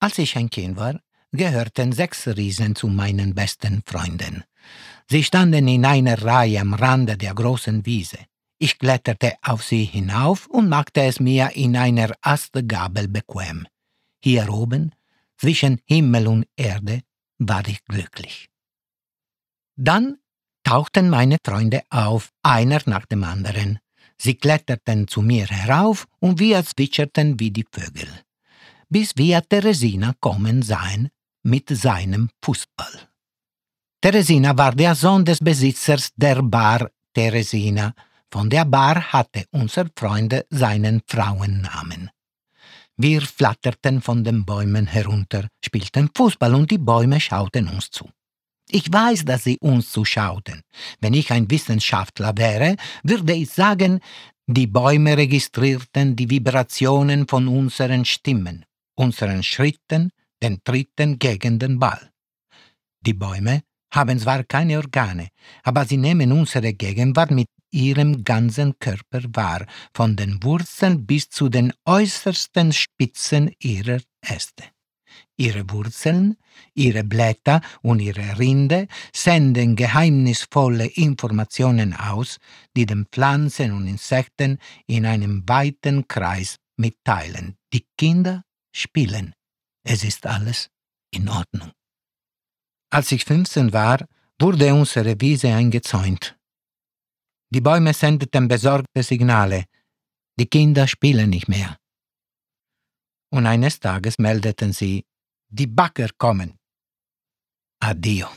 Als ich ein Kind war, gehörten sechs Riesen zu meinen besten Freunden. Sie standen in einer Reihe am Rande der großen Wiese. Ich kletterte auf sie hinauf und machte es mir in einer Astgabel bequem. Hier oben, zwischen Himmel und Erde, war ich glücklich. Dann tauchten meine Freunde auf, einer nach dem anderen. Sie kletterten zu mir herauf und wir zwitscherten wie die Vögel, bis wir Teresina kommen sahen mit seinem Fußball. Teresina war der Sohn des Besitzers der Bar Teresina. Von der Bar hatte unser Freund seinen Frauennamen. Wir flatterten von den Bäumen herunter, spielten Fußball und die Bäume schauten uns zu. Ich weiß, dass sie uns zuschauten. Wenn ich ein Wissenschaftler wäre, würde ich sagen, die Bäume registrierten die Vibrationen von unseren Stimmen, unseren Schritten, den Tritten gegen den Ball. Die Bäume haben zwar keine Organe, aber sie nehmen unsere Gegenwart mit ihrem ganzen Körper wahr, von den Wurzeln bis zu den äußersten Spitzen ihrer Äste. Ihre Wurzeln, ihre Blätter und ihre Rinde senden geheimnisvolle Informationen aus, die den Pflanzen und Insekten in einem weiten Kreis mitteilen. Die Kinder spielen. Es ist alles in Ordnung. Als ich 15 war, wurde unsere Wiese eingezäunt. Die Bäume sendeten besorgte Signale. Die Kinder spielen nicht mehr. Und eines Tages meldeten sie, die Bagger kommen. Addio.